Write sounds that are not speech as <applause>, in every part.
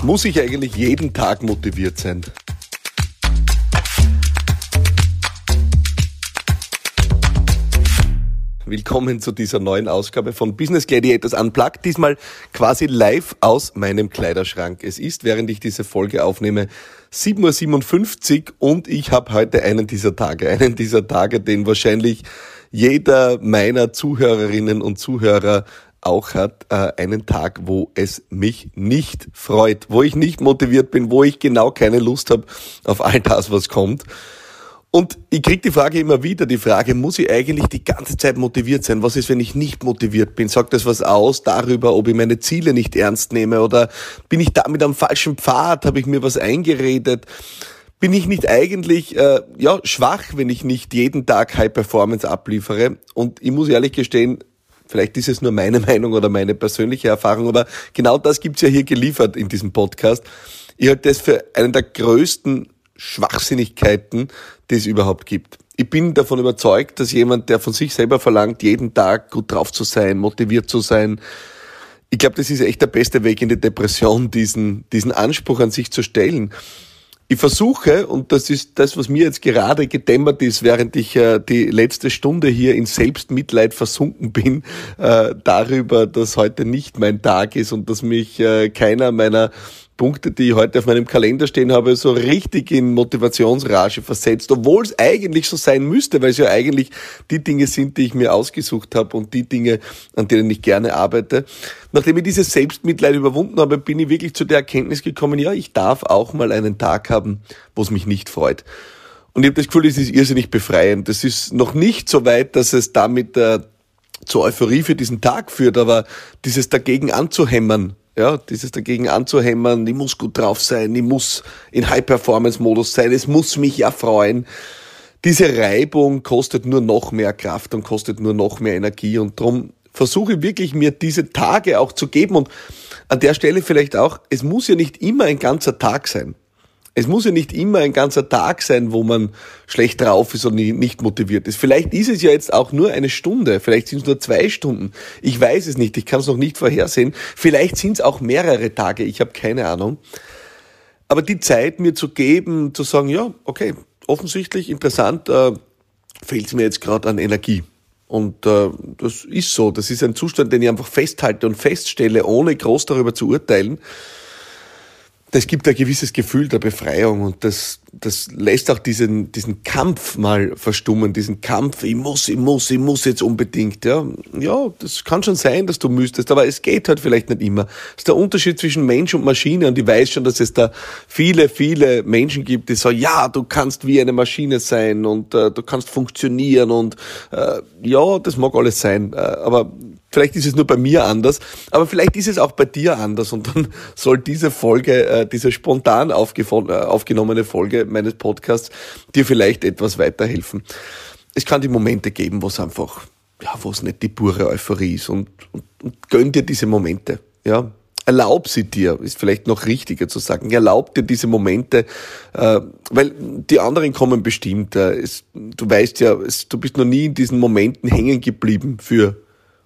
Muss ich eigentlich jeden Tag motiviert sein? Willkommen zu dieser neuen Ausgabe von Business Gladiators Unplugged. Diesmal quasi live aus meinem Kleiderschrank. Es ist, während ich diese Folge aufnehme, 7.57 Uhr und ich habe heute einen dieser Tage. Einen dieser Tage, den wahrscheinlich jeder meiner Zuhörerinnen und Zuhörer auch hat, äh, einen Tag, wo es mich nicht freut, wo ich nicht motiviert bin, wo ich genau keine Lust habe auf all das, was kommt. Und ich krieg die Frage immer wieder, die Frage, muss ich eigentlich die ganze Zeit motiviert sein? Was ist, wenn ich nicht motiviert bin? Sagt das was aus darüber, ob ich meine Ziele nicht ernst nehme? Oder bin ich damit am falschen Pfad? Habe ich mir was eingeredet? Bin ich nicht eigentlich äh, ja schwach, wenn ich nicht jeden Tag High Performance abliefere? Und ich muss ehrlich gestehen, Vielleicht ist es nur meine <laughs> Meinung oder meine persönliche Erfahrung, aber genau das gibt's ja hier geliefert in diesem Podcast. Ich halte das für einen der größten Schwachsinnigkeiten, die es überhaupt gibt. Ich bin davon überzeugt, dass jemand, der von sich selber verlangt, jeden Tag gut drauf zu sein, motiviert zu sein, ich glaube, das ist echt der beste Weg in die Depression, diesen, diesen Anspruch an sich zu stellen. Ich versuche, und das ist das, was mir jetzt gerade gedämmert ist, während ich äh, die letzte Stunde hier in Selbstmitleid versunken bin, äh, darüber, dass heute nicht mein Tag ist und dass mich äh, keiner meiner Punkte, die ich heute auf meinem Kalender stehen habe, so richtig in Motivationsrage versetzt, obwohl es eigentlich so sein müsste, weil es ja eigentlich die Dinge sind, die ich mir ausgesucht habe und die Dinge, an denen ich gerne arbeite. Nachdem ich dieses Selbstmitleid überwunden habe, bin ich wirklich zu der Erkenntnis gekommen, ja, ich darf auch mal einen Tag haben, wo es mich nicht freut. Und ich habe das Gefühl, es ist irrsinnig befreiend. Das ist noch nicht so weit, dass es damit äh, zur Euphorie für diesen Tag führt, aber dieses dagegen anzuhämmern, ja, dieses dagegen anzuhämmern, ich muss gut drauf sein, ich muss in High-Performance-Modus sein, es muss mich ja freuen. Diese Reibung kostet nur noch mehr Kraft und kostet nur noch mehr Energie und darum versuche ich wirklich mir diese Tage auch zu geben und an der Stelle vielleicht auch, es muss ja nicht immer ein ganzer Tag sein. Es muss ja nicht immer ein ganzer Tag sein, wo man schlecht drauf ist und nicht motiviert ist. Vielleicht ist es ja jetzt auch nur eine Stunde, vielleicht sind es nur zwei Stunden. Ich weiß es nicht, ich kann es noch nicht vorhersehen. Vielleicht sind es auch mehrere Tage, ich habe keine Ahnung. Aber die Zeit mir zu geben, zu sagen, ja, okay, offensichtlich interessant, äh, fehlt es mir jetzt gerade an Energie. Und äh, das ist so, das ist ein Zustand, den ich einfach festhalte und feststelle, ohne groß darüber zu urteilen das gibt ein gewisses Gefühl der Befreiung und das, das lässt auch diesen, diesen Kampf mal verstummen, diesen Kampf, ich muss, ich muss, ich muss jetzt unbedingt, ja. Ja, das kann schon sein, dass du müsstest, aber es geht halt vielleicht nicht immer. Das ist der Unterschied zwischen Mensch und Maschine und ich weiß schon, dass es da viele, viele Menschen gibt, die sagen, ja, du kannst wie eine Maschine sein und äh, du kannst funktionieren und äh, ja, das mag alles sein, äh, aber Vielleicht ist es nur bei mir anders, aber vielleicht ist es auch bei dir anders und dann <laughs> soll diese Folge, äh, diese spontan äh, aufgenommene Folge meines Podcasts dir vielleicht etwas weiterhelfen. Es kann die Momente geben, wo es einfach, ja, wo es nicht die pure Euphorie ist und, und, und gönn dir diese Momente, ja. Erlaub sie dir, ist vielleicht noch richtiger zu sagen. Erlaub dir diese Momente, äh, weil die anderen kommen bestimmt. Äh, es, du weißt ja, du bist noch nie in diesen Momenten hängen geblieben für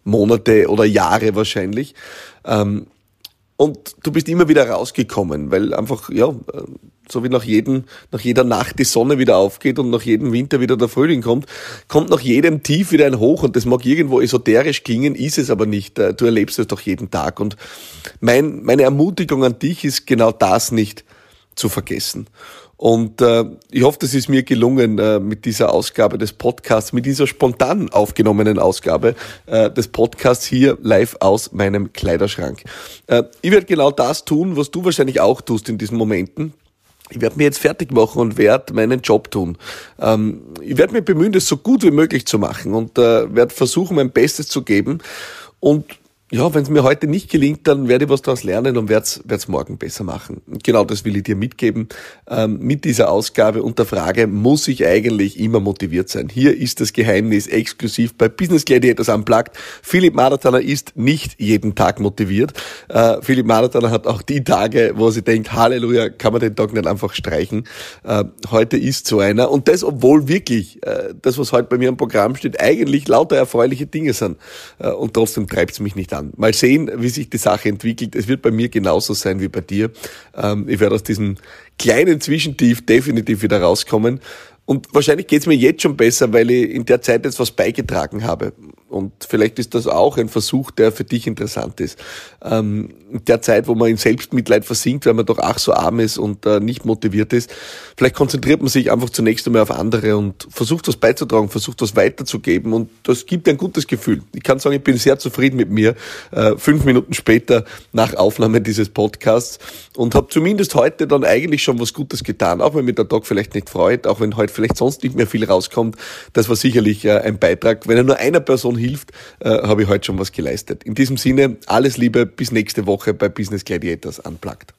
Monate oder Jahre wahrscheinlich. Ähm, und du bist immer wieder rausgekommen, weil einfach, ja, so wie nach jedem, nach jeder Nacht die Sonne wieder aufgeht und nach jedem Winter wieder der Frühling kommt, kommt nach jedem Tief wieder ein Hoch und das mag irgendwo esoterisch klingen, ist es aber nicht. Äh, du erlebst es doch jeden Tag und mein, meine Ermutigung an dich ist genau das nicht zu vergessen. Und äh, ich hoffe, das ist mir gelungen äh, mit dieser Ausgabe des Podcasts, mit dieser spontan aufgenommenen Ausgabe äh, des Podcasts hier live aus meinem Kleiderschrank. Äh, ich werde genau das tun, was du wahrscheinlich auch tust in diesen Momenten. Ich werde mir jetzt fertig machen und werde meinen Job tun. Ähm, ich werde mir bemühen, das so gut wie möglich zu machen und äh, werde versuchen, mein Bestes zu geben. Und ja, wenn es mir heute nicht gelingt, dann werde ich was daraus lernen und werde es morgen besser machen. Genau das will ich dir mitgeben ähm, mit dieser Ausgabe und der Frage, muss ich eigentlich immer motiviert sein? Hier ist das Geheimnis exklusiv bei Business Gladiators Unplugged. Philipp Marathoner ist nicht jeden Tag motiviert. Äh, Philipp Marathoner hat auch die Tage, wo sie denkt, Halleluja, kann man den Tag nicht einfach streichen. Äh, heute ist so einer und das, obwohl wirklich äh, das, was heute bei mir im Programm steht, eigentlich lauter erfreuliche Dinge sind. Äh, und trotzdem treibt es mich nicht dann. Mal sehen, wie sich die Sache entwickelt. Es wird bei mir genauso sein wie bei dir. Ähm, ich werde aus diesem kleinen Zwischentief definitiv wieder rauskommen. Und wahrscheinlich geht's mir jetzt schon besser, weil ich in der Zeit jetzt was beigetragen habe. Und vielleicht ist das auch ein Versuch, der für dich interessant ist. Ähm, der Zeit, wo man in Selbstmitleid versinkt, weil man doch ach so arm ist und äh, nicht motiviert ist, vielleicht konzentriert man sich einfach zunächst einmal auf andere und versucht was beizutragen, versucht was weiterzugeben und das gibt ein gutes Gefühl. Ich kann sagen, ich bin sehr zufrieden mit mir, äh, fünf Minuten später nach Aufnahme dieses Podcasts und habe zumindest heute dann eigentlich schon was Gutes getan, auch wenn mir der Tag vielleicht nicht freut, auch wenn heute vielleicht sonst nicht mehr viel rauskommt. Das war sicherlich äh, ein Beitrag. Wenn er nur einer Person hilft, äh, habe ich heute schon was geleistet. In diesem Sinne, alles Liebe, bis nächste Woche bei Business Gladiators Unplugged.